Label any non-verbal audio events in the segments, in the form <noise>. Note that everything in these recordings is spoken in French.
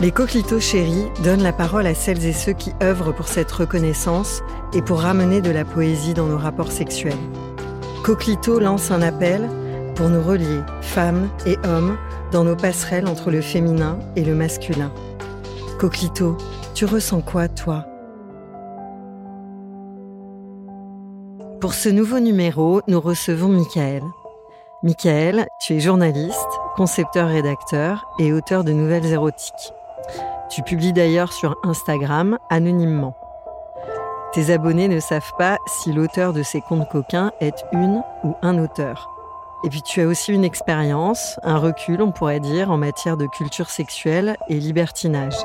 Les coquelitos chéris donnent la parole à celles et ceux qui œuvrent pour cette reconnaissance et pour ramener de la poésie dans nos rapports sexuels. Coquelito lance un appel pour nous relier, femmes et hommes, dans nos passerelles entre le féminin et le masculin. Coquelito, tu ressens quoi, toi? Pour ce nouveau numéro, nous recevons Michael. Michael, tu es journaliste, concepteur-rédacteur et auteur de nouvelles érotiques. Tu publies d'ailleurs sur Instagram anonymement. Tes abonnés ne savent pas si l'auteur de ces contes coquins est une ou un auteur. Et puis tu as aussi une expérience, un recul, on pourrait dire, en matière de culture sexuelle et libertinage.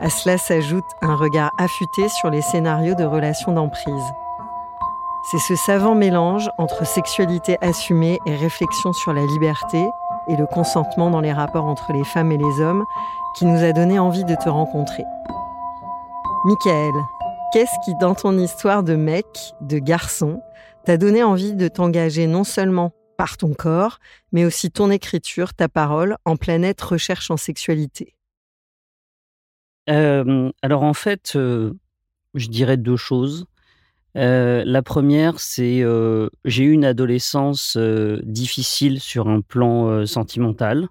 À cela s'ajoute un regard affûté sur les scénarios de relations d'emprise. C'est ce savant mélange entre sexualité assumée et réflexion sur la liberté et le consentement dans les rapports entre les femmes et les hommes qui nous a donné envie de te rencontrer. Michael, qu'est-ce qui, dans ton histoire de mec, de garçon, t'a donné envie de t'engager non seulement par ton corps, mais aussi ton écriture, ta parole, en planète recherche en sexualité? Euh, Alors en fait, euh, je dirais deux choses. Euh, la première, c'est j'ai eu une adolescence difficile sur un plan sentimental.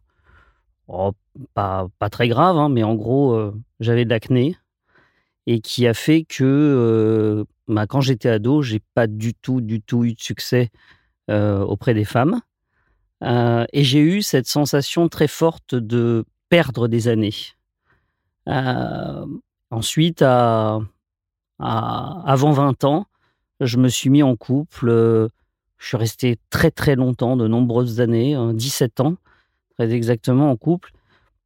Oh, pas, pas, très grave, hein, mais en gros, j'avais de l'acné et qui a fait que bah, quand j'étais ado, j'ai pas du tout, du tout eu de succès auprès des femmes. et j'ai eu cette sensation très forte de perdre des années. ensuite, avant 20 ans, je me suis mis en couple. Euh, je suis resté très très longtemps, de nombreuses années, 17 hein, ans, très exactement en couple,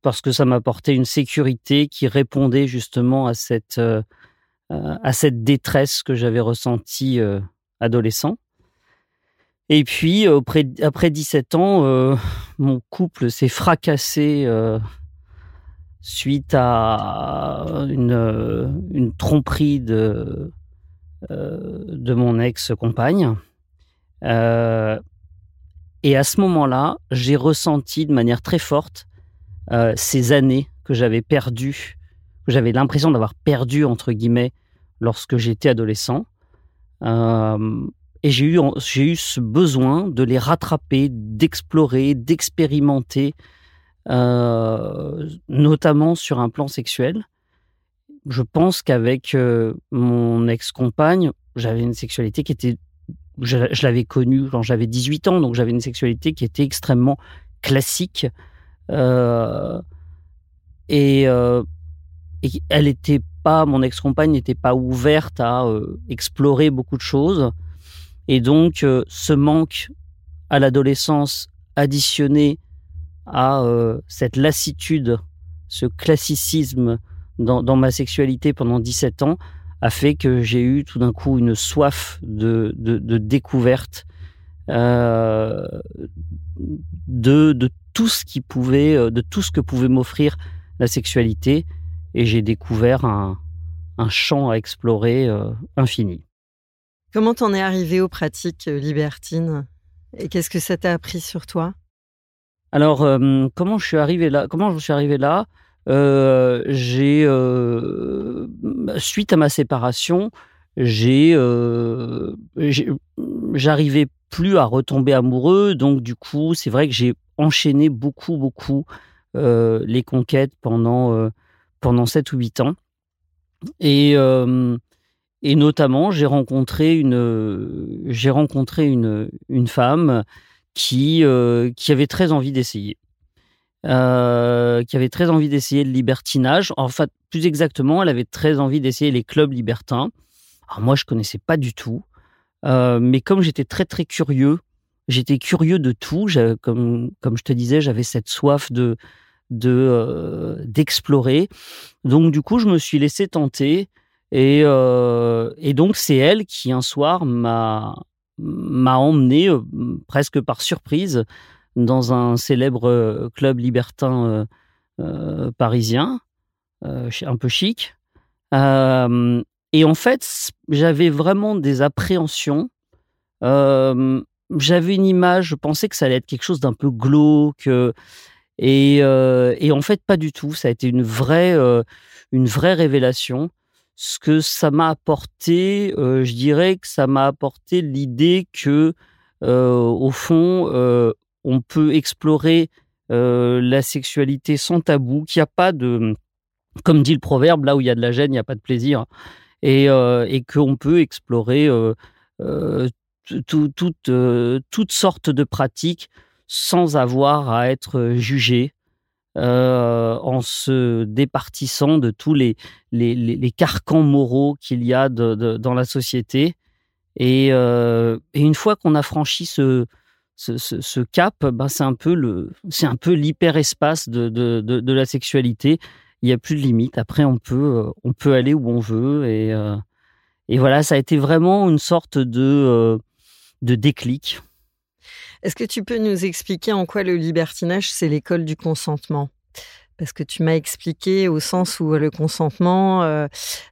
parce que ça m'apportait une sécurité qui répondait justement à cette, euh, euh, à cette détresse que j'avais ressentie adolescent. Et puis, après 17 ans, mon couple s'est fracassé suite à une, tromperie de, euh, de mon ex-compagne. Euh, et à ce moment-là, j'ai ressenti de manière très forte euh, ces années que j'avais perdues, que j'avais l'impression d'avoir perdu entre guillemets lorsque j'étais adolescent. et j'ai eu, j'ai eu ce besoin de les rattraper, d'explorer, d'expérimenter, notamment sur un plan sexuel je pense qu'avec euh, mon ex-compagne, j'avais une sexualité qui était. Je, l'avais connue quand j'avais 18 ans, donc j'avais une sexualité qui était extrêmement classique. Euh, et, euh, et, elle était pas, mon ex-compagne n'était pas ouverte à explorer beaucoup de choses. Et donc, ce manque à l'adolescence additionné à cette lassitude, ce classicisme dans, ma sexualité pendant 17 ans a fait que j'ai eu tout d'un coup une soif de, de, découverte euh, de, de, tout ce qui pouvait, euh, de tout ce que pouvait m'offrir la sexualité. Et j'ai découvert un, un champ à explorer infini. Comment t'en es arrivé aux pratiques libertines? Et qu'est-ce que ça t'a appris sur toi? Alors, comment je suis arrivé là Comment je suis arrivé là? J'ai suite à ma séparation, j'ai, j'arrivais plus à retomber amoureux, donc du coup, c'est vrai que j'ai enchaîné beaucoup, beaucoup les conquêtes pendant pendant 7 ou 8 ans. Et, et notamment, j'ai rencontré une, j'ai rencontré une femme qui, qui avait très envie d'essayer. Qui avait très envie d'essayer le libertinage. En fait, plus exactement, elle avait très envie d'essayer les clubs libertins. Alors moi, je connaissais pas du tout. mais comme j'étais très, très curieux, j'étais curieux de tout. Comme, comme je te disais, j'avais cette soif de, euh, d'explorer. Donc du coup, je me suis laissé tenter et, euh, et donc c'est elle qui un soir m'a m'a emmené euh, presque par surprise dans un célèbre club libertin parisien, un peu chic. et en fait, j'avais vraiment des appréhensions. j'avais une image, je pensais que ça allait être quelque chose d'un peu glauque, euh, et, en fait, pas du tout. Ça a été une vraie, euh, une vraie révélation. Ce que ça m'a apporté, euh, je dirais que ça m'a apporté l'idée que, au fond, on peut explorer la sexualité sans tabou, qu'il n'y a pas de, comme dit le proverbe, là où il y a de la gêne, il n'y a pas de plaisir, et, et qu'on peut explorer toutes sortes de pratiques sans avoir à être jugé, euh, en se départissant de tous les, carcans moraux qu'il y a dans la société. Euh, et, une fois qu'on a franchi ce, ce, cap, ben c'est un peu le, c'est l'hyperespace de, la sexualité. Il n'y a plus de limite. Après, on peut, euh, on peut aller où on veut. Et, et voilà, ça a été vraiment une sorte de, de déclic. Est-ce que tu peux nous expliquer en quoi le libertinage, c'est l'école du consentement? Parce que tu m'as expliqué au sens où le consentement, euh,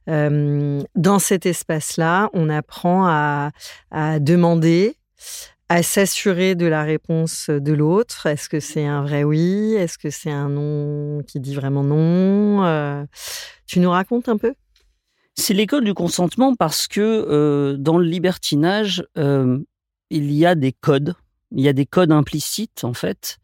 euh, dans cet espace-là, on apprend à, demander, à s'assurer de la réponse de l'autre. Est-ce que c'est un vrai oui? Est-ce que c'est un non qui dit vraiment non? Euh, Tu nous racontes un peu? C'est l'école du consentement parce que dans le libertinage, il y a des codes il y a des codes implicites en fait,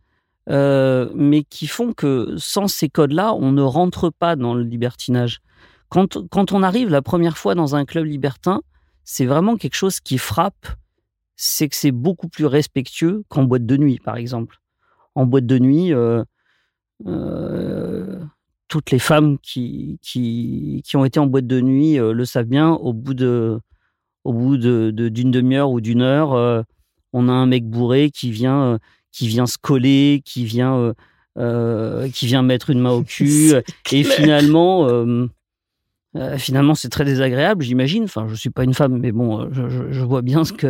euh, mais qui font que sans ces codes-là, on ne rentre pas dans le libertinage. Quand, quand on arrive la première fois dans un club libertin, c'est vraiment quelque chose qui frappe, c'est que c'est beaucoup plus respectueux qu'en boîte de nuit, par exemple. En boîte de nuit, euh, euh, toutes les femmes qui, qui, qui, ont été en boîte de nuit le savent bien, au bout de au bout d'une de, d'une demi-heure ou d'une heure, on a un mec bourré qui vient, euh, qui vient se coller, qui vient, euh, euh, qui vient mettre une main au <laughs> cul, et finalement. finalement, c'est très désagréable, j'imagine. Enfin, je suis pas une femme, mais bon, je, vois bien ce que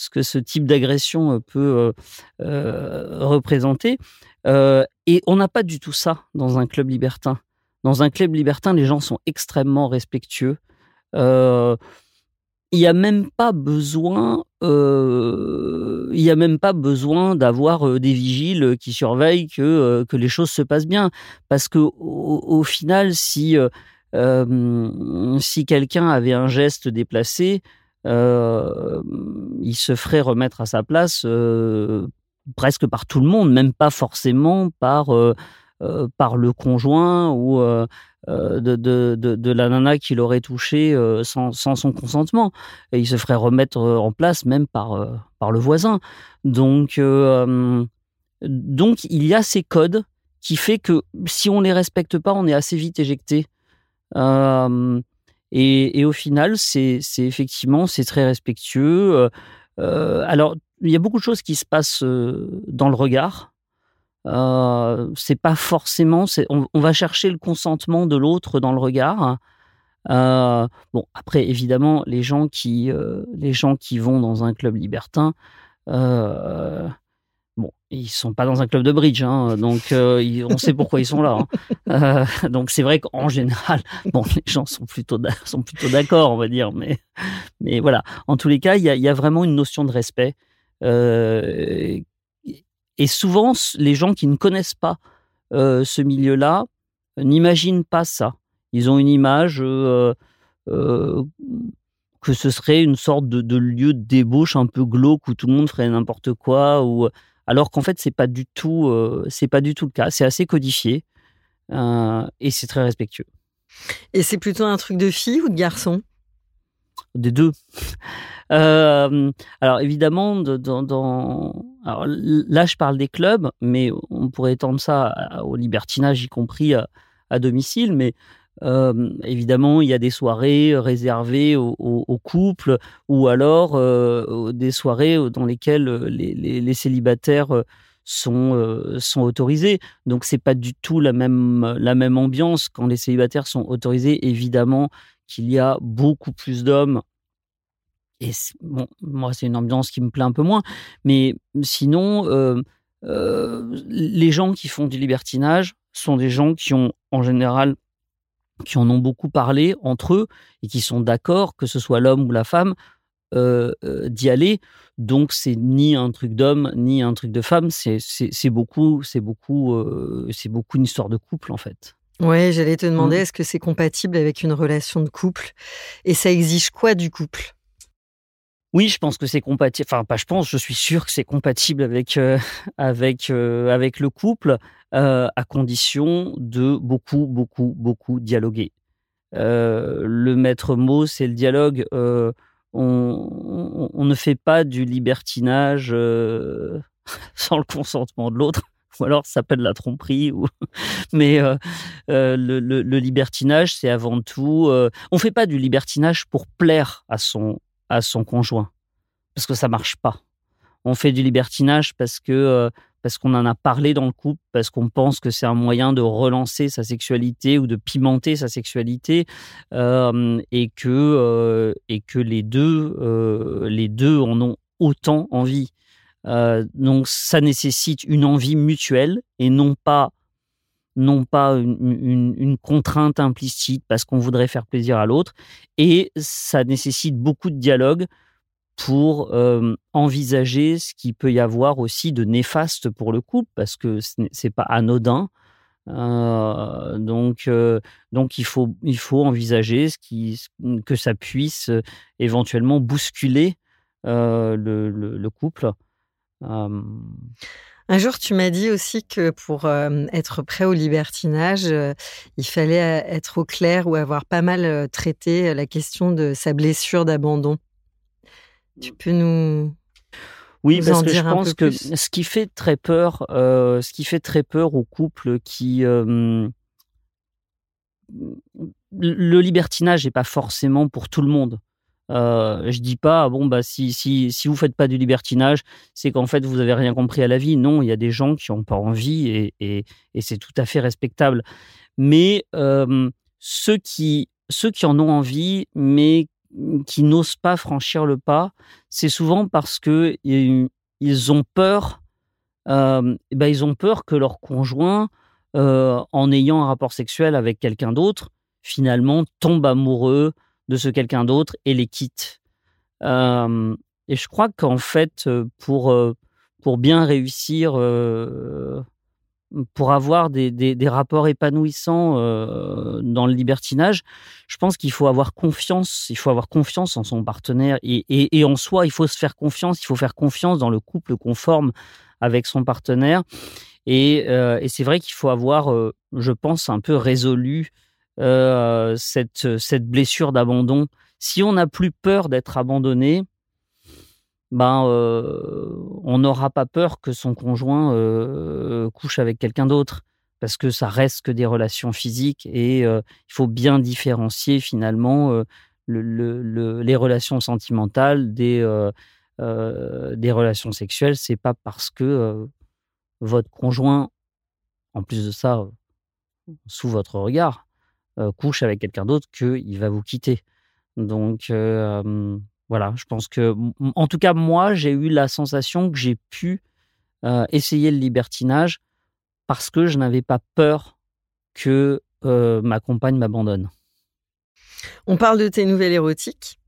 ce que ce type d'agression peut représenter. et on n'a pas du tout ça dans un club libertin. Dans un club libertin, les gens sont extrêmement respectueux il n'y a même pas besoin, il a même pas besoin d'avoir des vigiles qui surveillent que que les choses se passent bien, parce que au, final, si si quelqu'un avait un geste déplacé, il se ferait remettre à sa place presque par tout le monde, même pas forcément par par le conjoint ou euh, de, de, de, la nana qui l'aurait touché euh, sans, sans, son consentement. Et il se ferait remettre euh, en place même par, par le voisin. Donc, donc, il y a ces codes qui fait que si on les respecte pas, on est assez vite éjecté. Et, au final, c'est effectivement c'est très respectueux. alors, il y a beaucoup de choses qui se passent dans le regard. Euh, c'est pas forcément. On, va chercher le consentement de l'autre dans le regard. Euh, bon, après, évidemment, les gens qui, euh, les gens qui vont dans un club libertin, ils sont pas dans un club de bridge, hein, donc euh, on sait pourquoi ils sont là. Hein. Euh, donc c'est vrai qu'en général, <laughs> bon, les gens sont plutôt sont plutôt d'accord, on va dire, mais mais voilà. En tous les cas, il y a, y a, vraiment une notion de respect. Euh, et souvent, les gens qui ne connaissent pas ce milieu-là n'imaginent pas ça. Ils ont une image que ce serait une sorte de, de, lieu de débauche un peu glauque où tout le monde ferait n'importe quoi ou alors qu'en fait c'est pas du tout euh, c'est pas du tout le cas. C'est assez codifié euh, et c'est très respectueux. Et c'est plutôt un truc de fille ou de garçon? Des deux. <laughs> Euh, alors évidemment dans, alors, là je parle des clubs mais on pourrait étendre ça au libertinage y compris à, à domicile mais euh, évidemment, il y a des soirées réservées aux, couples ou alors euh, des soirées dans lesquelles les, célibataires sont, sont autorisés. Donc, c'est pas du tout la même, la même ambiance. Quand les célibataires sont autorisés, évidemment qu'il y a beaucoup plus d'hommes. Et bon, moi, c'est une ambiance qui me plaît un peu moins. Mais sinon, les gens qui font du libertinage sont des gens qui ont en général qui en ont beaucoup parlé entre eux et qui sont d'accord, que ce soit l'homme ou la femme, euh, euh, d'y aller. Donc c'est ni un truc d'homme ni un truc de femme. C'est beaucoup, c'est beaucoup, euh, c'est beaucoup une histoire de couple en fait. Ouais, j'allais te demander, mmh. est-ce que c'est compatible avec une relation de couple? Et ça exige quoi du couple? Oui, je pense que c'est compatible. Enfin, pas je pense, je suis sûr que c'est compatible avec, <laughs> avec, avec le couple, euh, à condition de beaucoup, beaucoup, beaucoup dialoguer. le maître mot, c'est le dialogue. On, on, ne fait pas du libertinage <laughs> sans le consentement de l'autre. <laughs> Ou alors ça s'appelle la tromperie. <laughs> Mais le, libertinage, c'est avant tout. on ne fait pas du libertinage pour plaire à son, à son conjoint parce que ça marche pas. On fait du libertinage parce que euh, parce qu'on en a parlé dans le couple, parce qu'on pense que c'est un moyen de relancer sa sexualité ou de pimenter sa sexualité, euh, et que euh, et que les deux les deux en ont autant envie. donc ça nécessite une envie mutuelle et non pas non pas une, contrainte implicite parce qu'on voudrait faire plaisir à l'autre. Et ça nécessite beaucoup de dialogue pour envisager ce qu'il peut y avoir aussi de néfaste pour le couple parce que c'est pas anodin. Donc, donc il faut il faut envisager ce qui que ça puisse éventuellement bousculer le, le, couple. Un jour, tu m'as dit aussi que pour être prêt au libertinage, il fallait être au clair ou avoir pas mal traité la question de sa blessure d'abandon. Tu peux nous oui, parce que je pense que ce qui fait très peur, ce qui fait très peur aux couples qui le libertinage n'est pas forcément pour tout le monde. Euh, je dis pas bon bah si si si vous faites pas du libertinage, c'est qu'en fait vous avez rien compris à la vie. Non, il y a des gens qui ont pas envie et, et, et c'est tout à fait respectable. Mais euh, ceux qui ceux qui en ont envie, mais qui n'osent pas franchir le pas, c'est souvent parce que ils ont peur. Euh, ben ils ont peur que leur conjoint, euh, en ayant un rapport sexuel avec quelqu'un d'autre, finalement tombe amoureux de ce quelqu'un d'autre et les quitte. Euh, et je crois qu'en fait, pour, euh, pour bien réussir, pour avoir des, des, rapports épanouissants dans le libertinage, je pense qu'il faut avoir confiance. Il faut avoir confiance en son partenaire et, en soi. Il faut se faire confiance. Il faut faire confiance dans le couple conforme avec son partenaire. Et, c'est vrai qu'il faut avoir, je pense, un peu résolu cette, cette blessure d'abandon, si on n'a plus peur d'être abandonné, ben, euh, on n'aura pas peur que son conjoint euh, couche avec quelqu'un d'autre, parce que ça reste que des relations physiques et il faut bien différencier finalement le, les relations sentimentales des, relations sexuelles. C'est pas parce que votre conjoint, en plus de ça, sous votre regard, euh, couche avec quelqu'un d'autre qu'il va vous quitter. Donc euh, voilà, je pense que, en tout cas, moi, j'ai eu la sensation que j'ai pu essayer le libertinage parce que je n'avais pas peur que ma compagne m'abandonne. On parle de tes nouvelles érotiques.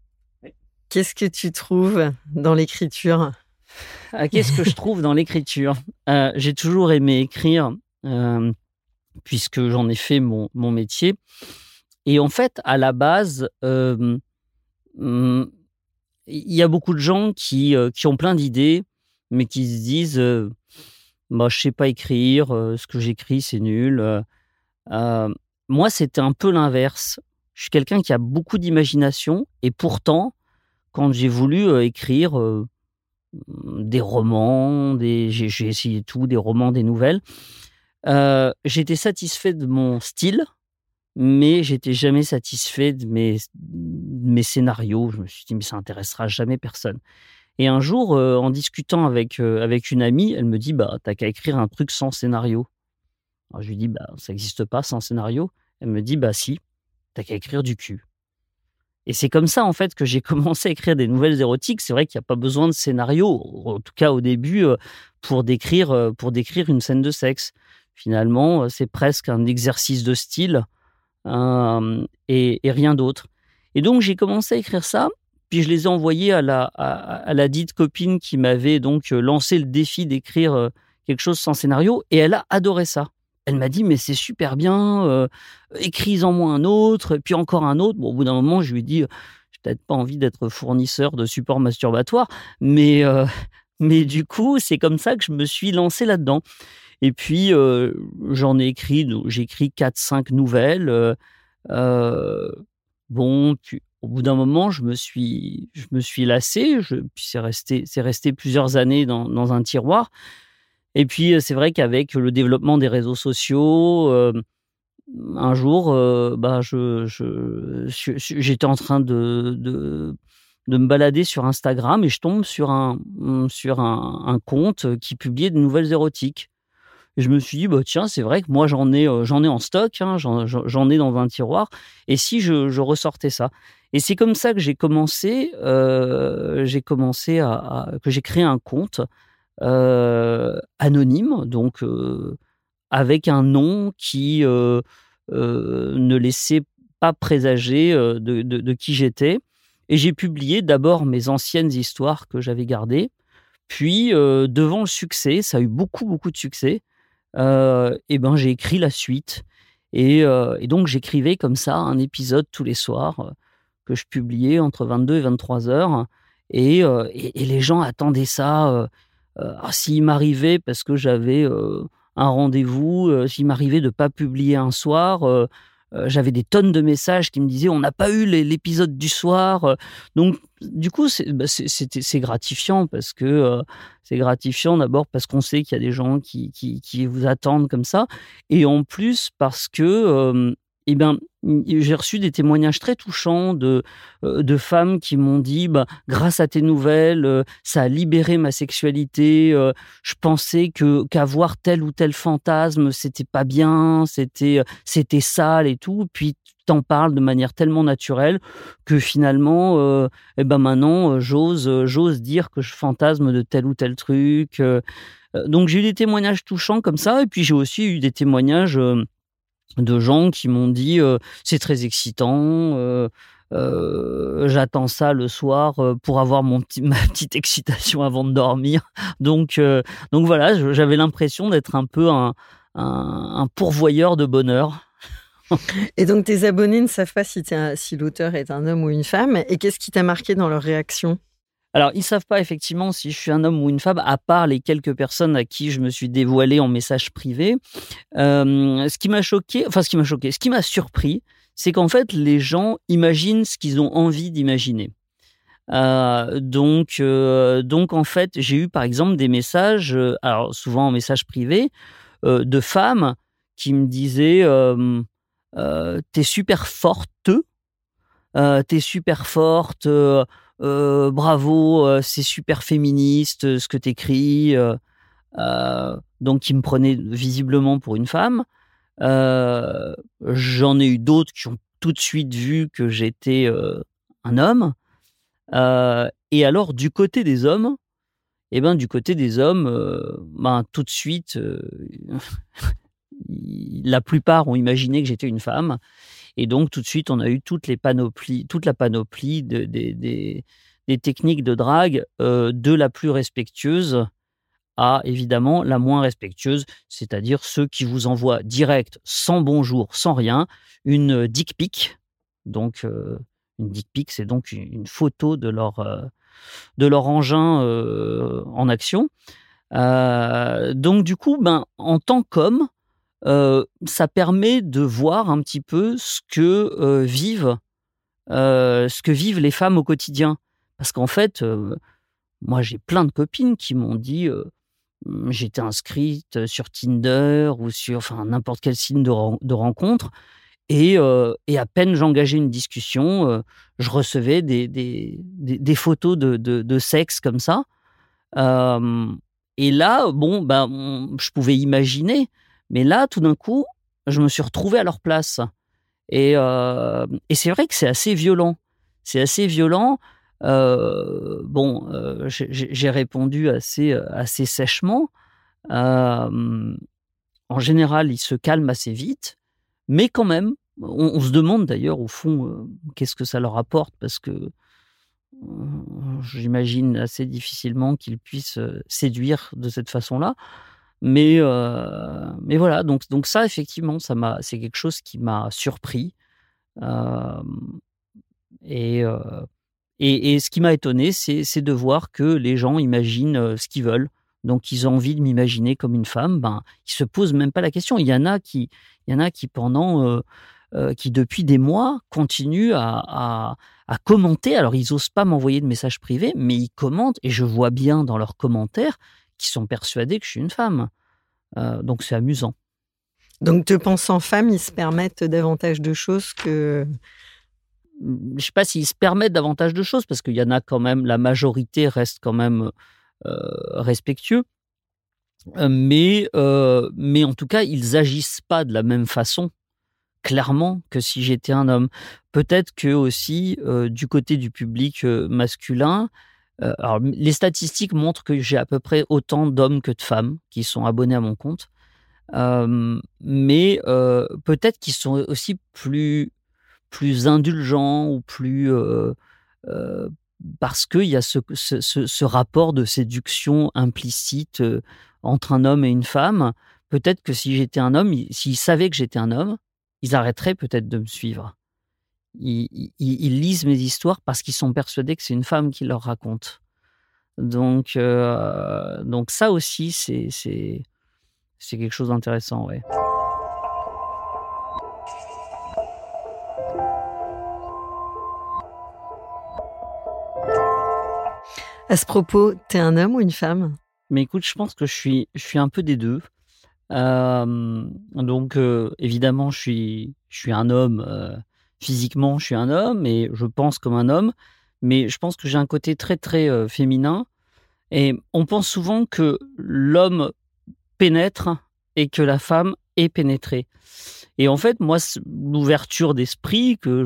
Qu'est-ce que tu trouves dans l'écriture? Ah, Qu'est-ce que je trouve dans l'écriture? J'ai toujours aimé écrire puisque j'en ai fait mon, métier. Et en fait, à la base, il y a beaucoup de gens qui, qui ont plein d'idées, mais qui se disent euh, bah, Je sais pas écrire, ce que j'écris, c'est nul. moi, c'était un peu l'inverse. Je suis quelqu'un qui a beaucoup d'imagination, et pourtant, quand j'ai voulu écrire des romans, des, j'ai essayé tout, des romans, des nouvelles, j'étais satisfait de mon style, mais j'étais jamais satisfait de mes, scénarios. Je me suis dit, mais ça intéressera jamais personne. Et un jour, en discutant avec, avec une amie, elle me dit, bah, t'as qu'à écrire un truc sans scénario. Alors je lui dis, bah, ça n'existe pas sans scénario. Elle me dit, bah si, t'as qu'à écrire du cul. Et c'est comme ça, en fait, que j'ai <laughs> commencé à écrire des nouvelles érotiques. C'est vrai qu'il n'y a pas besoin de scénario, en tout cas au début, pour décrire, pour décrire une scène de sexe. Finalement, c'est presque un exercice de style et, rien d'autre. Et donc, j'ai commencé à écrire ça. Puis je les ai envoyés à la, à, la dite copine qui m'avait donc lancé le défi d'écrire quelque chose sans scénario. Et elle a adoré ça. Elle m'a dit, mais c'est super bien, euh, écris-en-moi un autre, puis encore un autre. Bon, au bout d'un moment, je lui ai dit, j'ai peut-être pas envie d'être fournisseur de support masturbatoire, mais, <laughs> mais du coup, c'est comme ça que je me suis lancé là-dedans. Et puis, j'en ai écrit, j'ai écrit 4-5 nouvelles. bon, au bout d'un moment, je me suis, je me suis lassé. Puis c'est resté, c'est resté plusieurs années dans, un tiroir. Et puis, c'est vrai qu'avec le développement des réseaux sociaux, un jour, bah, je, j'étais en train de, de, me balader sur Instagram et je tombe sur un, sur un compte qui publiait de nouvelles érotiques. Et je me suis dit, bah, tiens, c'est vrai que moi, j'en ai, euh, ai en stock, hein, j'en ai dans un tiroir. Et si je, ressortais ça? Et c'est comme ça que j'ai commencé, euh, j'ai commencé à, que j'ai créé un compte euh, anonyme, donc avec un nom qui ne laissait pas présager de, de qui j'étais. Et j'ai publié d'abord mes anciennes histoires que j'avais gardées. Puis, devant le succès, ça a eu beaucoup, beaucoup de succès et ben j'ai écrit la suite. Et, euh, et donc j'écrivais comme ça un épisode tous les soirs euh, que je publiais entre 22 et 23 heures. Et, et, les gens attendaient ça. Ah, s'il m'arrivait, parce que j'avais un rendez-vous, s'il m'arrivait de pas publier un soir, euh, j'avais des tonnes de messages qui me disaient on n'a pas eu l'épisode du soir. Euh. Donc, du coup, bah, c'est gratifiant parce que euh, c'est gratifiant d'abord parce qu'on sait qu'il y a des gens qui, qui, qui, vous attendent comme ça. Et en plus, parce que eh ben, j'ai reçu des témoignages très touchants de, euh, de femmes qui m'ont dit bah, grâce à tes nouvelles, euh, ça a libéré ma sexualité. Euh, je pensais que qu'avoir tel ou tel fantasme, c'était pas bien, c'était c'était sale et tout. Puis t'en parles de manière tellement naturelle que finalement, eh ben maintenant, j'ose j'ose dire que je fantasme de tel ou tel truc. donc j'ai eu des témoignages touchants comme ça, et puis j'ai aussi eu des témoignages de gens qui m'ont dit c'est très excitant. j'attends ça le soir pour avoir mon <laughs> ma petite excitation avant de dormir. Donc, donc voilà, j'avais l'impression d'être un peu un, un, pourvoyeur de bonheur. <laughs> Et donc tes abonnés ne savent pas si, si l'auteur est un homme ou une femme. Et qu'est-ce qui t'a marqué dans leur réaction? Alors, ils savent pas effectivement si je suis un homme ou une femme, à part les quelques personnes à qui je me suis dévoilé en message privé. Euh, ce qui m'a choqué, enfin ce qui m'a choqué, ce qui m'a surpris, c'est qu'en fait les gens imaginent ce qu'ils ont envie d'imaginer. Euh, donc, euh, donc en fait, j'ai eu par exemple des messages, alors souvent en message privé, de femmes qui me disaient "T'es super forte, t'es super forte." Euh, bravo, euh, c'est super féministe euh, ce que tu écris. donc, qui me prenait visiblement pour une femme. J'en ai eu d'autres qui ont tout de suite vu que j'étais un homme. et alors, du côté des hommes, Et ben du côté des hommes, ben tout de suite, <laughs> la plupart ont imaginé que j'étais une femme. Et donc, tout de suite, on a eu toute la panoplie de, des, techniques de drague, euh, de la plus respectueuse à évidemment la moins respectueuse, c'est-à-dire ceux qui vous envoient direct, sans bonjour, sans rien, une dick pic. Donc, euh, une dick pic, c'est donc une, photo de leur, euh, de engin en action. donc, du coup, ben, en tant qu'homme, ça permet de voir un petit peu ce que vivent ce que vivent les femmes au quotidien. Parce qu'en fait, moi j'ai plein de copines qui m'ont dit mmh, j'étais inscrite sur Tinder ou sur enfin n'importe quel signe de, rencontre et, et, à peine j'engageais une discussion, je recevais des, des, des, photos de, de, sexe comme ça. et là, bon, ben, je pouvais imaginer mais là, tout d'un coup, je me suis retrouvé à leur place. Et, euh, et c'est vrai que c'est assez violent. C'est assez violent. Euh, bon, euh, j'ai répondu assez sèchement. en général, ils se calment assez vite, mais quand même, on, se demande d'ailleurs au fond qu'est-ce que ça leur apporte parce que j'imagine assez difficilement qu'ils puissent séduire de cette façon-là. Mais, euh, mais voilà, donc, donc ça, effectivement, ça m'a, c'est quelque chose qui m'a surpris. Euh, et, euh, et, et, ce qui m'a étonné, c'est, de voir que les gens imaginent ce qu'ils veulent. Donc, ils ont envie de m'imaginer comme une femme. Ben, ils se posent même pas la question. Il y en a qui, il y en a qui pendant, qui depuis des mois continuent à, à, commenter. Alors, ils osent pas m'envoyer de messages privés, mais ils commentent et je vois bien dans leurs commentaires qui sont persuadés que je suis une femme. Euh, donc c'est amusant. Donc te pensant femme, ils se permettent davantage de choses que... Je ne sais pas s'ils se permettent davantage de choses, parce qu'il y en a quand même, la majorité reste quand même euh, respectueux. Euh, mais, mais en tout cas, ils agissent pas de la même façon, clairement, que si j'étais un homme. Peut-être que aussi, du côté du public masculin, euh, alors, les statistiques montrent que j'ai à peu près autant d'hommes que de femmes qui sont abonnés à mon compte. Mais peut-être qu'ils sont aussi plus, plus indulgents ou plus. parce qu'il y a ce, ce, ce, rapport de séduction implicite entre un homme et une femme. Peut-être que si j'étais un homme, s'ils savaient que j'étais un homme, ils arrêteraient peut-être de me suivre ils, lisent mes histoires parce qu'ils sont persuadés que c'est une femme qui leur raconte. Donc, euh, donc ça aussi, c'est, c'est, c'est quelque chose d'intéressant, ouais. À ce propos, t'es un homme ou une femme? Mais écoute, je pense que je suis, je suis un peu des deux. Euh, donc, euh, évidemment, je suis, je suis un homme physiquement, je suis un homme et je pense comme un homme, mais je pense que j'ai un côté très, très euh, féminin. Et on pense souvent que l'homme pénètre et que la femme est pénétrée. Et en fait, moi, l'ouverture d'esprit que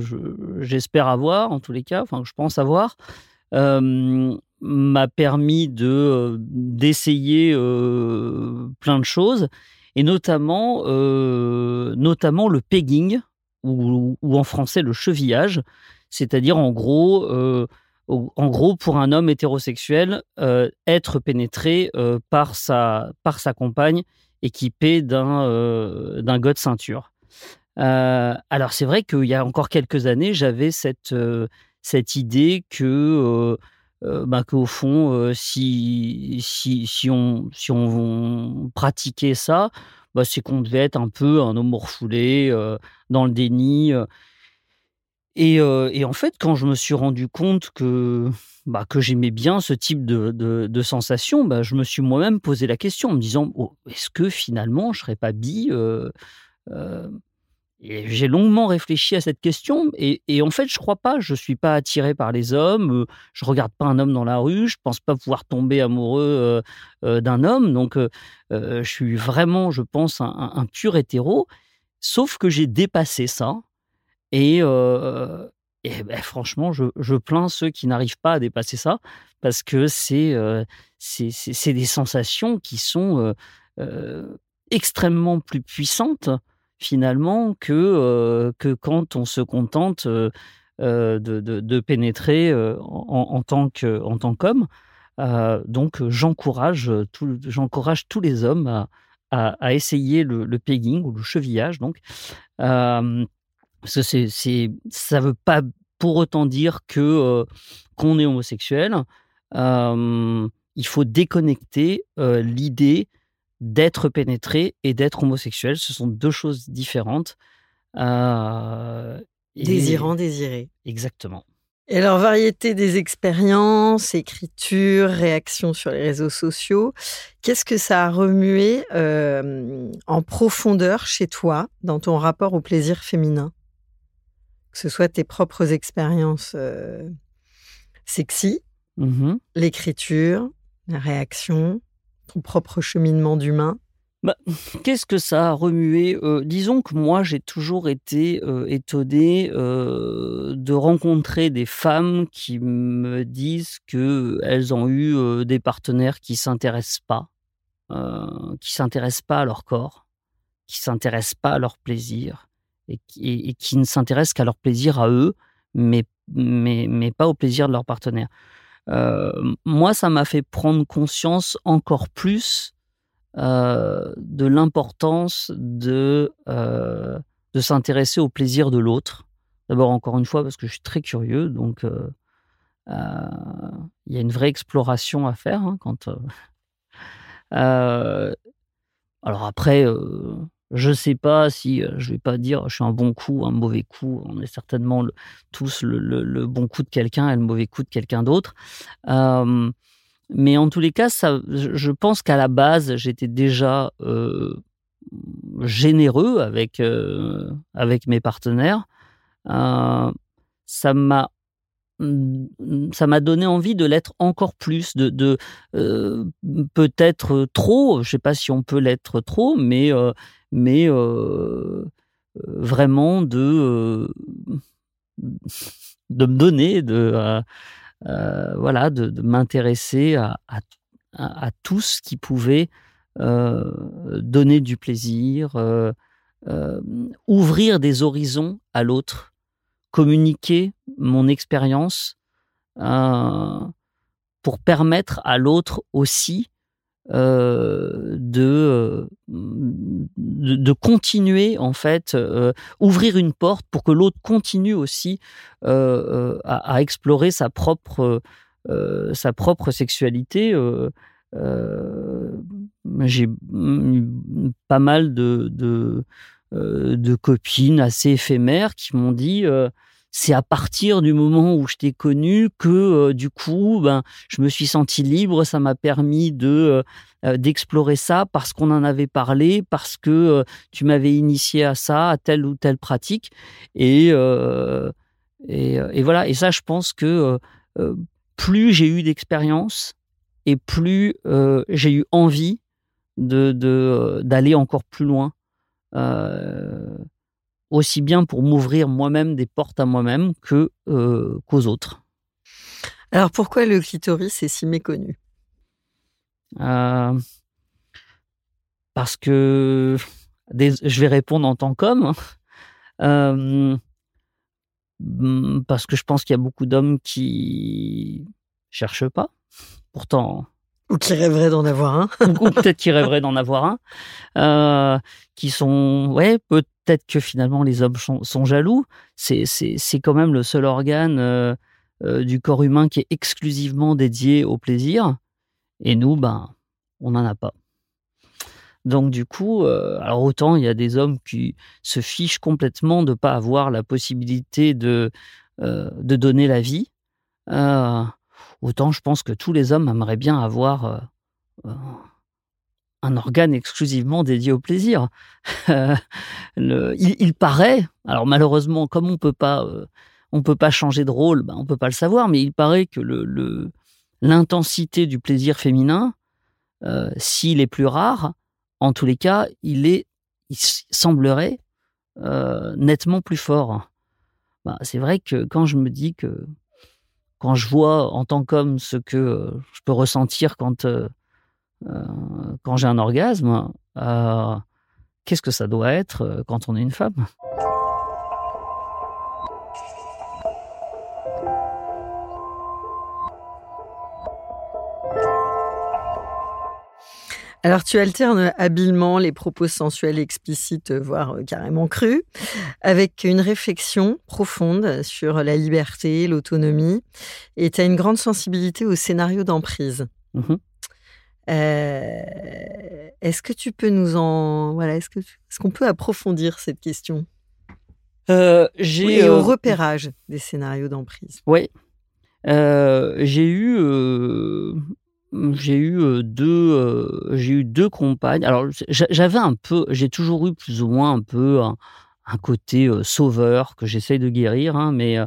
j'espère avoir, en tous les cas, enfin, que je pense avoir, euh, m'a permis de euh, d'essayer plein de choses, et notamment, notamment le pegging, ou, en français le chevillage, c'est-à-dire en gros, euh, en gros pour un homme hétérosexuel, euh, être pénétré euh, par, sa, par sa compagne équipée d'un d'un de ceinture. alors c'est vrai qu'il y a encore quelques années, j'avais cette, cette idée que bah, qu'au fond, si, si, si, on, si on pratiquait ça, bah, c'est qu'on devait être un peu un homme refoulé, dans le déni. Et, et, en fait, quand je me suis rendu compte que, bah, que j'aimais bien ce type de, de, de sensation, bah, je me suis moi-même posé la question en me disant «Oh, est-ce que finalement je ne serais pas bi j'ai longuement réfléchi à cette question et, en fait, je crois pas. Je suis pas attiré par les hommes. Je regarde pas un homme dans la rue. Je pense pas pouvoir tomber amoureux d'un homme. Donc, je suis vraiment, je pense, un, pur hétéro. Sauf que j'ai dépassé ça et ben, franchement, je, plains ceux qui n'arrivent pas à dépasser ça parce que c'est c'est des sensations qui sont extrêmement plus puissantes finalement que, que quand on se contente de, de, pénétrer en, en, tant qu'homme. donc j'encourage tous les hommes à, à, essayer le, pegging ou le chevillage donc parce que c'est, c'est, ça veut pas pour autant dire que qu'on est homosexuel. il faut déconnecter l'idée d'être pénétré et d'être homosexuel. Ce sont deux choses différentes. Désirant, désiré. Exactement. Et alors, variété des expériences, écriture, réactions sur les réseaux sociaux, qu'est-ce que ça a remué en profondeur chez toi dans ton rapport au plaisir féminin? Que ce soit tes propres expériences euh, sexy, mmh l'écriture, la réaction, ton propre cheminement d'humain? Bah, Qu'est-ce que ça a remué euh, Disons que moi, j'ai toujours été euh, étonné de rencontrer des femmes qui me disent qu'elles ont eu des partenaires qui s'intéressent pas, qui s'intéressent pas à leur corps, qui s'intéressent pas à leur plaisir, et, qui ne s'intéressent qu'à leur plaisir à eux, mais, mais, mais pas au plaisir de leur partenaire. Euh, moi, ça m'a fait prendre conscience encore plus euh, de l'importance de, euh, de s'intéresser au plaisir de l'autre. D'abord, encore une fois, parce que je suis très curieux, donc il y a une vraie exploration à faire hein, quand. <laughs> alors après, je sais pas si je vais pas dire je suis un bon coup, un mauvais coup. On est certainement tous le, bon coup de quelqu'un et le mauvais coup de quelqu'un d'autre. mais en tous les cas, ça, je pense qu'à la base, j'étais déjà généreux avec avec mes partenaires. ça m'a ça m'a donné envie de l'être encore plus, de, peut-être trop, je sais pas si on peut l'être trop, mais mais vraiment de de me donner, de m'intéresser à, tout ce qui pouvait donner du plaisir, ouvrir des horizons à l'autre, communiquer mon expérience pour permettre à l'autre aussi euh, de, de, continuer en fait, euh, ouvrir une porte pour que l'autre continue aussi euh, à, explorer sa propre, sexualité. J'ai pas mal de, copines assez éphémères qui m'ont dit c'est à partir du moment où je t'ai connu que euh, du coup, ben, je me suis senti libre. Ça m'a permis de euh, euh, d'explorer ça parce qu'on en avait parlé, parce que tu m'avais initié à ça, à telle ou telle pratique. Et, et, voilà. Et ça, je pense que plus j'ai eu d'expérience et plus j'ai eu envie de d'aller encore plus loin aussi bien pour m'ouvrir moi-même des portes à moi-même que euh, qu'aux autres. Alors pourquoi le clitoris est si méconnu? Euh, Parce que je vais répondre en tant qu'homme. Euh, parce que je pense qu'il y a beaucoup d'hommes qui cherchent pas. Pourtant, ou qui rêveraient d'en avoir un. ou peut-être qui rêveraient d'en avoir un. Euh, qui sont, ouais, peut-être que finalement les hommes sont, jaloux. C'est, quand même le seul organe euh, euh, du corps humain qui est exclusivement dédié au plaisir. Et nous, ben, on n'en a pas. Donc du coup, alors autant il y a des hommes qui se fichent complètement de ne pas avoir la possibilité de, de donner la vie. Autant je pense que tous les hommes aimeraient bien avoir euh, euh, un organe exclusivement dédié au plaisir. il, paraît, alors malheureusement, comme on peut pas, euh, on peut pas changer de rôle, ben, on peut pas le savoir, mais il paraît que le, l'intensité du plaisir féminin, s'il est plus rare, en tous les cas, il est, il semblerait nettement plus fort. bah, c'est vrai que quand je me dis que quand je vois en tant qu'homme ce que je peux ressentir quand, quand j'ai un orgasme, qu'est-ce que ça doit être quand on est une femme? Alors tu alternes habilement les propos sensuels explicites, voire euh, carrément crus, avec une réflexion profonde sur la liberté, l'autonomie, et tu as une grande sensibilité au scénario d'emprise. Mmh euh, est-ce que tu peux nous en... Voilà, est-ce qu'on peut approfondir cette question? Euh, j'ai, Et au repérage des scénarios d'emprise. Oui. j'ai eu j'ai eu deux, j'ai eu deux compagnes. Alors j'avais un peu, j'ai toujours eu plus ou moins un peu un, côté sauveur que j'essaye de guérir, hein, mais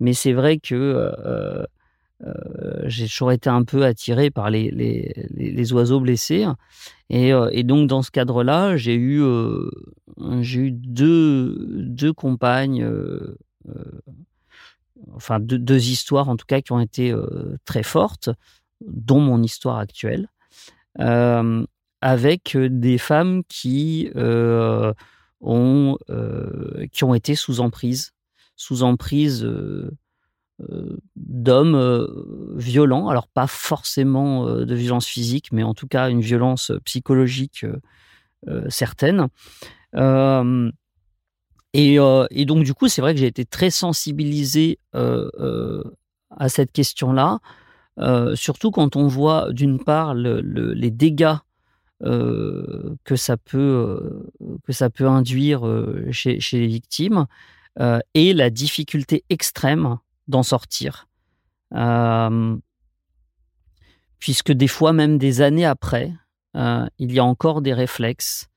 mais c'est vrai que j'ai toujours été un peu attiré par les, les, les oiseaux blessés. Et, et, donc, dans ce cadre-là, j'ai eu, j'ai eu deux, deux compagnes, enfin, deux, deux, histoires en tout cas qui ont été très fortes dont mon histoire actuelle, euh, avec des femmes qui, euh, ont, euh, qui ont été sous emprise, sous emprise d'hommes violents, alors pas forcément de violence physique, mais en tout cas une violence psychologique certaine. Et, donc, du coup, c'est vrai que j'ai été très sensibilisé à cette question-là, euh, surtout quand on voit d'une part les dégâts euh, que ça peut euh, que ça peut induire chez, les victimes et la difficulté extrême d'en sortir, puisque des fois même des années après, il y a encore des réflexes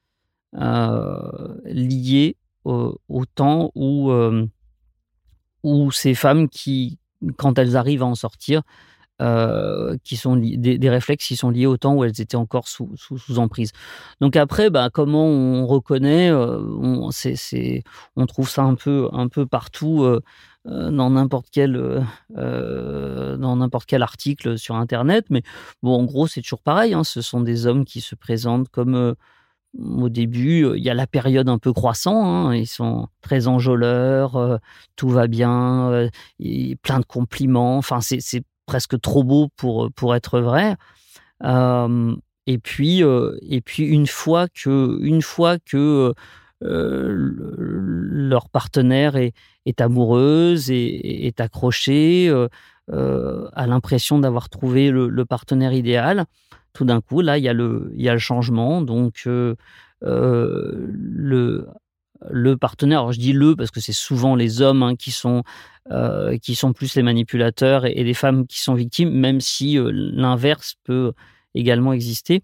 liés au, temps où où ces femmes qui quand elles arrivent à en sortir, euh, qui sont des, réflexes qui sont liés au temps où elles étaient encore sous, sous, emprise. Donc après, bah, comment on reconnaît euh, on, on trouve ça un peu, un peu partout euh, dans n'importe quel, dans n'importe quel article sur Internet. Mais bon, en gros, c'est toujours pareil. Hein, ce sont des hommes qui se présentent comme au début, il y a la période un peu croissant. Hein, ils sont très enjôleurs, tout va bien, plein de compliments. Enfin, c'est presque trop beau pour, pour être vrai. Euh, et puis, euh, et puis une fois que, une fois que euh, leur partenaire est, amoureuse et est accrochée, a l'impression d'avoir trouvé le, partenaire idéal, tout d'un coup, là, il y a le, il y a le changement. Donc, le, le partenaire, alors je dis le parce que c'est souvent les hommes hein, qui sont euh, qui sont plus les manipulateurs et, les femmes qui sont victimes, même si euh, l'inverse peut également exister.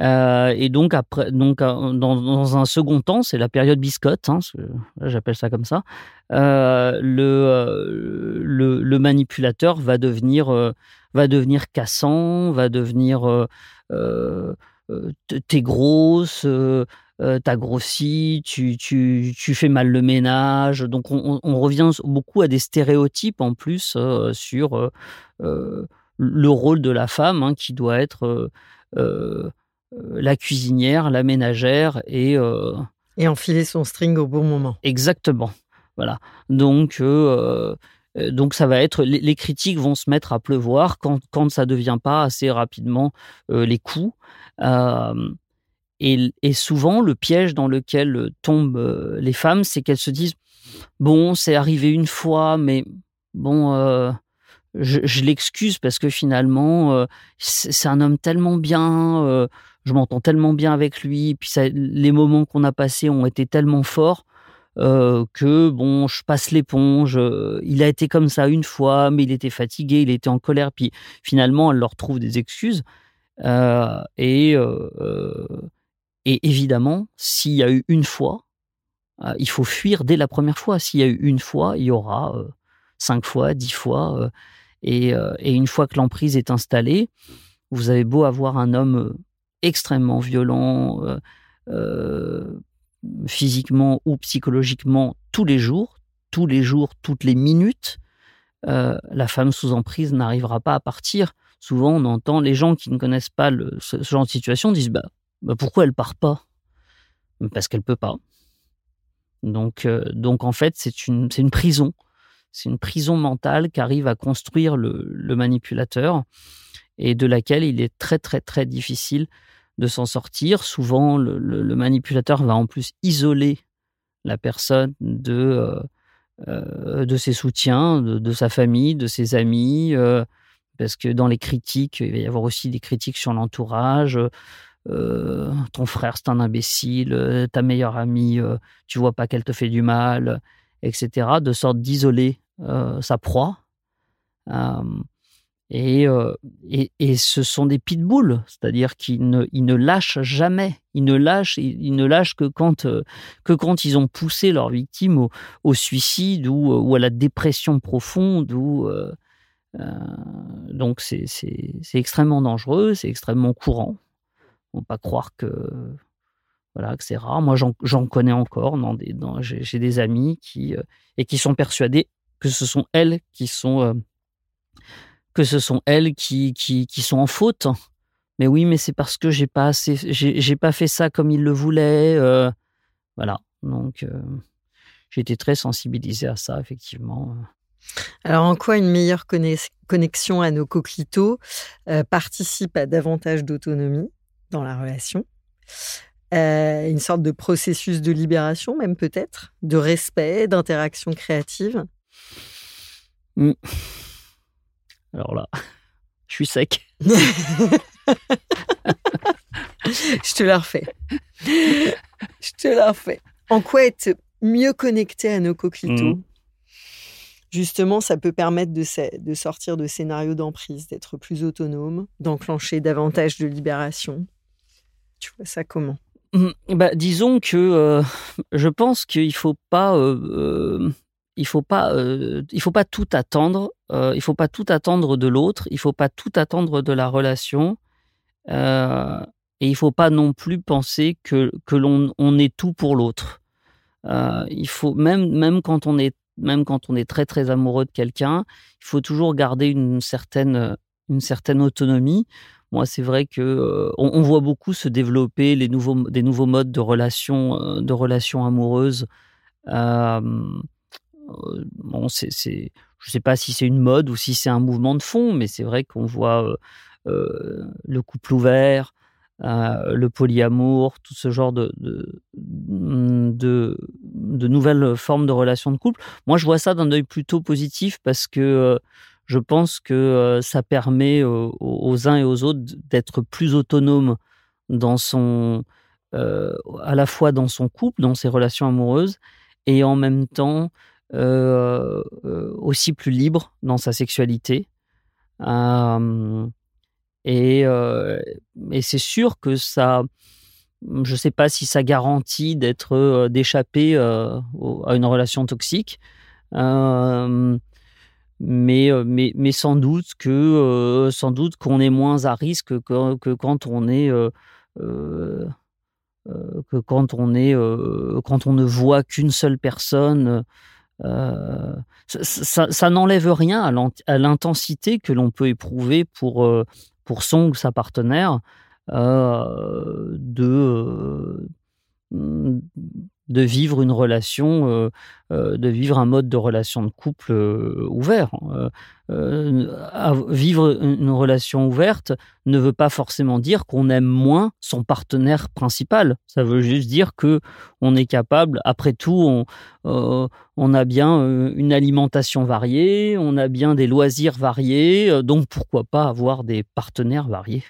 Euh, et donc après, donc dans, un second temps, c'est la période biscotte, hein, j'appelle ça comme ça. le, le, manipulateur va devenir va devenir cassant, va devenir t'es grosse, euh, t'as grossi, tu, tu, tu, fais mal le ménage. Donc on, revient beaucoup à des stéréotypes en plus euh, sur euh, le rôle de la femme hein, qui doit être la cuisinière, la ménagère et... et enfiler son string au bon moment. Exactement. Voilà. Donc... Donc ça va être les, critiques vont se mettre à pleuvoir quand quand ça devient pas assez rapidement les coups. Et, souvent, le piège dans lequel euh, tombent euh, les femmes, c'est qu'elles se disent Bon, c'est arrivé une fois, mais bon, euh, je, l'excuse parce que finalement, c'est un homme tellement bien, je m'entends tellement bien avec lui, puis les moments qu'on a passés ont été tellement forts. que bon, je passe l'éponge. il a été comme ça une fois, mais il était fatigué, il était en colère. Puis finalement, elle leur trouve des excuses. et et évidemment, s'il y a eu une fois, euh, il faut fuir dès la première fois. S'il y a eu une fois, il y aura euh, cinq fois, dix fois. Euh, et, une fois que l'emprise est installée, vous avez beau avoir un homme extrêmement violent, physiquement ou psychologiquement, tous les jours, tous les jours, toutes les minutes, la femme sous emprise n'arrivera pas à partir. Souvent, on entend les gens qui ne connaissent pas ce, genre de situation disent bah, bah pourquoi elle part pas? Parce qu'elle peut pas. Donc, donc en fait, c'est une, une prison. C'est une prison mentale qu'arrive à construire le, manipulateur et de laquelle il est très très très difficile de s'en sortir. Souvent, le, manipulateur va en plus isoler la personne de, euh, euh, de ses soutiens, de, sa famille, de ses amis, euh, parce que dans les critiques, il va y avoir aussi des critiques sur l'entourage. ton frère, c'est un imbécile, ta meilleure amie, tu vois pas qu'elle te fait du mal, etc. De sorte d'isoler sa proie. Euh, et, et, ce sont des pitbulls, c'est-à-dire qu'ils ne, ils ne lâchent jamais. Ils ne lâchent, ils, ne lâchent que quand, euh, que quand ils ont poussé leur victime au, suicide ou, ou, à la dépression profonde. Euh, donc c'est, c'est, c'est extrêmement dangereux, c'est extrêmement courant. On ne pas croire que, voilà, que c'est rare. Moi, j'en, j'en connais encore. Dans des, dans, j'ai, j'ai des amis qui, et qui sont persuadés que ce sont elles qui sont que ce sont elles qui, qui, qui sont en faute. Mais oui, mais c'est parce que j'ai pas assez, j'ai pas fait ça comme il le voulait. Euh, voilà. Donc, euh, j'ai été très sensibilisé à ça, effectivement. Alors, en quoi une meilleure connexion à nos coquelitos euh, participe à davantage d'autonomie dans la relation? Une sorte de processus de libération, même peut-être, de respect, d'interaction créative? Mmh. Alors là, <laughs> je suis sec. <laughs> <laughs> je te la refais. Je te la refais. En quoi être mieux connecté à nos coquelitos mmh. Justement, ça peut permettre de, de sortir de scénarios d'emprise, d'être plus autonome, d'enclencher davantage de libération. Tu vois ça comment? Mmh, bah, Disons que euh, je pense qu'il ne faut pas euh, euh, il faut pas, euh, il faut pas tout attendre. Euh, il faut pas tout attendre de l'autre. Il faut pas tout attendre de la relation. Euh, et il faut pas non plus penser que que l'on on est tout pour l'autre. il faut même même quand on est même quand on est très très amoureux de quelqu'un, il faut toujours garder une certaine une certaine autonomie. Moi, c'est vrai que on, voit beaucoup se développer les nouveaux des nouveaux modes de relations de relations amoureuses. Bon, c'est, c'est, je ne sais pas si c'est une mode ou si c'est un mouvement de fond, mais c'est vrai qu'on voit euh, euh, le couple ouvert, le polyamour, tout ce genre de, de, de, nouvelles formes de relations de couple. Moi, je vois ça d'un œil plutôt positif parce que je pense que ça permet aux uns et aux autres d'être plus autonomes dans son, à la fois dans son couple, dans ses relations amoureuses, et en même temps euh, euh, aussi plus libre dans sa sexualité. Euh, et, et c'est sûr que ça, je ne sais pas si ça garantit d'être d'échapper à une relation toxique, mais, mais, mais sans doute que sans doute qu'on est moins à risque que, que quand on est que quand on est quand on ne voit qu'une seule personne euh, ça, n'enlève rien à l'intensité que l'on peut éprouver pour, euh, pour son ou sa partenaire euh, de, de vivre une relation, euh, euh, de vivre un mode de relation de couple euh, ouvert. vivre une relation ouverte ne veut pas forcément dire qu'on aime moins son partenaire principal. Ça veut juste dire que on est capable. Après tout, on, on a bien une alimentation variée, on a bien des loisirs variés, donc pourquoi pas avoir des partenaires variés.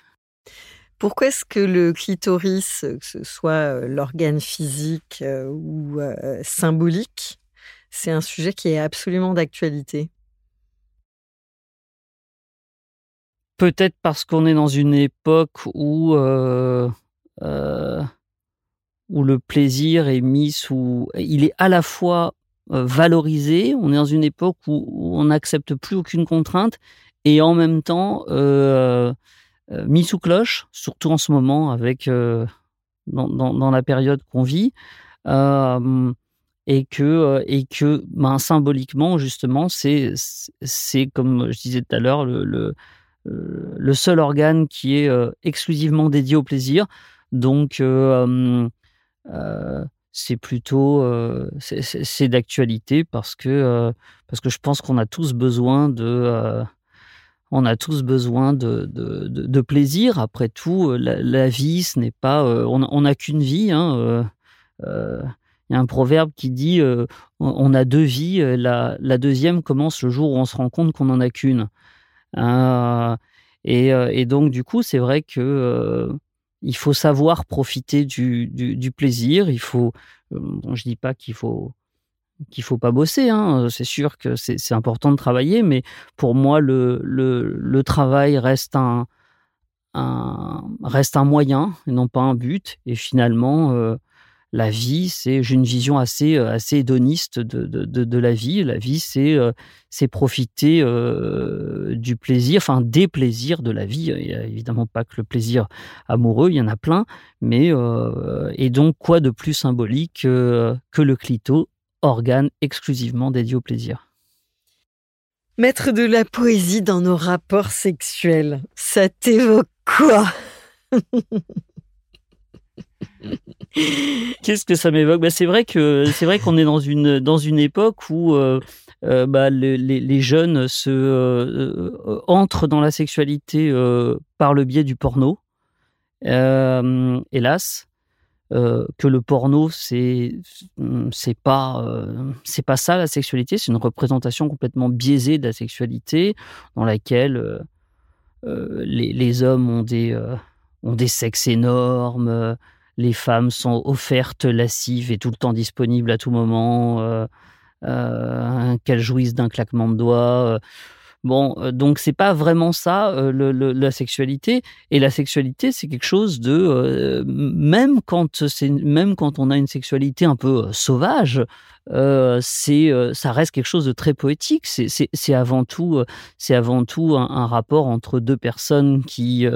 Pourquoi est-ce que le clitoris, que ce soit l'organe physique ou symbolique, c'est un sujet qui est absolument d'actualité? Peut-être parce qu'on est dans une époque où, où le plaisir est mis sous... Il est à la fois valorisé, on est dans une époque où, on n'accepte plus aucune contrainte, et en même temps... Euh, mis sous cloche, surtout en ce moment avec euh, dans, la période qu'on vit. Euh, et que et que ben, symboliquement justement c'est comme je disais tout à l'heure le, le, le seul organe qui est exclusivement dédié au plaisir donc c'est plutôt c'est d'actualité parce que parce que je pense qu'on a tous besoin de on a tous besoin de, de, plaisir. Après tout, la, vie, ce n'est pas on n'a qu'une vie. Hein, il y a un proverbe qui dit on a deux vies. La, deuxième commence le jour où on se rend compte qu'on n'en a qu'une. et, donc du coup, c'est vrai que il faut savoir profiter du, du, plaisir. Il faut, euh, je dis pas qu'il faut qu'il faut pas bosser. Hein. C'est sûr que c'est important de travailler, mais pour moi, le, travail reste un, reste un moyen non pas un but. Et finalement, la vie, c'est j'ai une vision assez assez hédoniste de, de, de, la vie. La vie, c'est profiter du plaisir, enfin des plaisirs de la vie. Il n'y a évidemment pas que le plaisir amoureux, il y en a plein. Mais et donc quoi de plus symbolique que le clito, organe exclusivement dédié au plaisir. Mettre de la poésie dans nos rapports sexuels, ça t'évoque quoi? <laughs> Qu'est-ce que ça m'évoque? Bah, C'est vrai que c'est vrai qu'on est dans une dans une époque où euh, euh, bah, les, les, jeunes se euh, entrent dans la sexualité par le biais du porno. hélas, que le porno c'est c'est pas c'est pas ça la sexualité, c'est une représentation complètement biaisée de la sexualité dans laquelle les, les hommes ont des ont des sexes énormes les femmes sont offertes lascives et tout le temps disponibles à tout moment, euh, euh, qu'elles jouissent d'un claquement de doigts. Euh. Bon, donc c'est pas vraiment ça la sexualité. Et la sexualité, c'est quelque chose de même quand c'est même quand on a une sexualité un peu sauvage, c'est ça reste quelque chose de très poétique. C'est avant tout c'est avant tout un, rapport entre deux personnes qui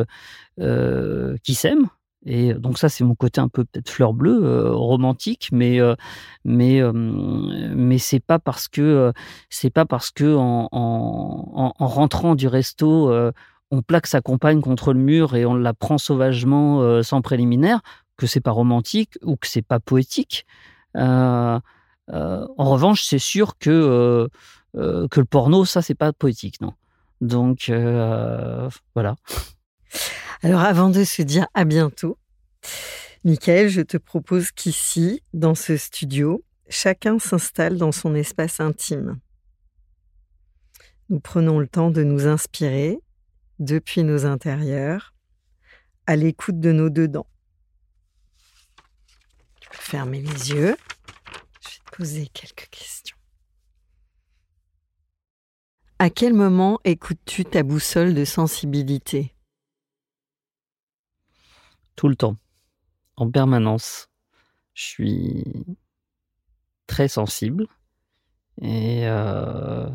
qui s'aiment et donc ça, c'est mon côté un peu peut-être fleur bleue, euh, romantique, mais euh, mais euh, mais c'est pas parce que c'est pas parce que en, rentrant du resto, on plaque sa compagne contre le mur et on la prend sauvagement sans préliminaire que c'est pas romantique ou que c'est pas poétique. en revanche, c'est sûr que que le porno, ça, c'est pas poétique, non? Donc voilà. Alors avant de se dire à bientôt, Michael, je te propose qu'ici, dans ce studio, chacun s'installe dans son espace intime. Nous prenons le temps de nous inspirer depuis nos intérieurs, à l'écoute de nos dedans. Fermer les yeux. Je vais te poser quelques questions. À quel moment écoutes-tu ta boussole de sensibilité? Tout le temps, en permanence. Je suis très sensible et, euh,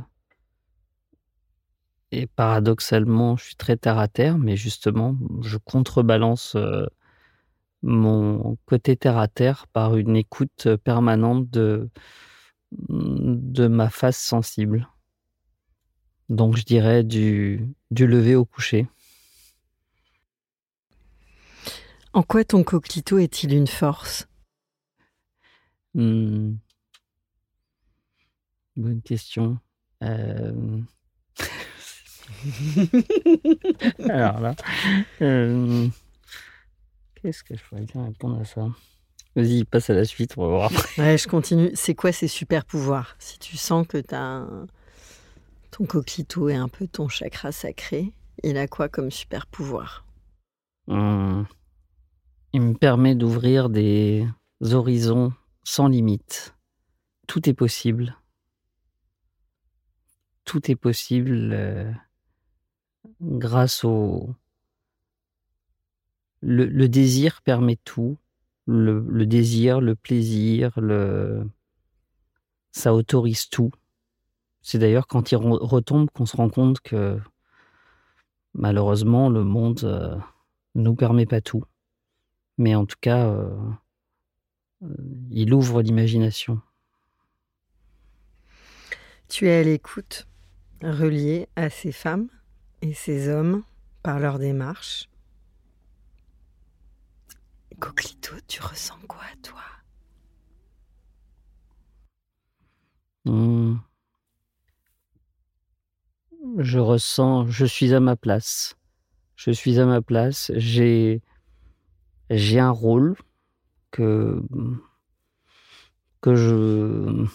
et paradoxalement, je suis très terre à terre, mais justement, je contrebalance euh, mon côté terre à terre par une écoute permanente de, ma face sensible. Donc, je dirais du lever au coucher. En quoi ton coquelito est-il une force? Hmm. Bonne question. Euh. <laughs> Alors là, euh, qu'est-ce que je pourrais bien répondre à ça? Vas-y, passe à la suite, on va voir <laughs> Ouais, je continue. C'est quoi ces super pouvoirs? Si tu sens que as ton coquelito est un peu ton chakra sacré, il a quoi comme super pouvoir? Hmm. Il me permet d'ouvrir des horizons sans limite. Tout est possible. Tout est possible euh, grâce au... Le, désir permet tout. Le, désir, le plaisir, le... ça autorise tout. C'est d'ailleurs quand il retombe qu'on se rend compte que malheureusement le monde ne euh, nous permet pas tout mais en tout cas, euh, il ouvre l'imagination. Tu es à l'écoute, relié à ces femmes et ces hommes par leur démarche. Coquelito, tu ressens quoi, toi? Hmm. Je ressens, je suis à ma place. Je suis à ma place. J'ai, j'ai un rôle que que je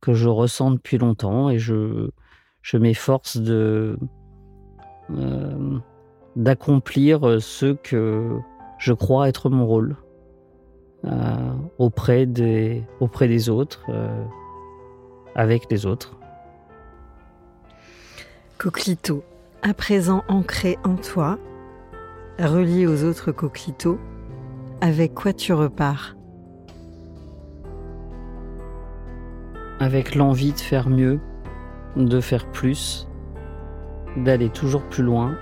que je ressens depuis longtemps et je je m'efforce de euh, d'accomplir ce que je crois être mon rôle euh, auprès des auprès des autres. euh, avec les autres. Coquelito, à présent ancré en toi, relié aux autres coquelitos, avec quoi tu repars? Avec l'envie de faire mieux, de faire plus, d'aller toujours plus loin,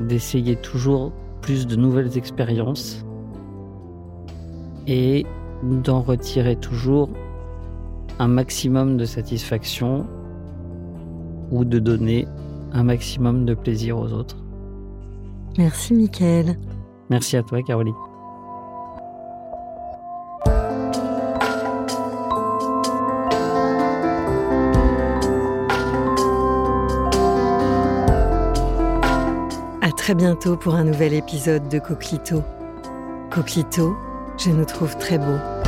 d'essayer toujours plus de nouvelles expériences et d'en retirer toujours un maximum de satisfaction ou de donner un maximum de plaisir aux autres. Merci Mickaël. Merci à toi, Caroline. À très bientôt pour un nouvel épisode de Coquelito. Coquelito, je nous trouve très beaux.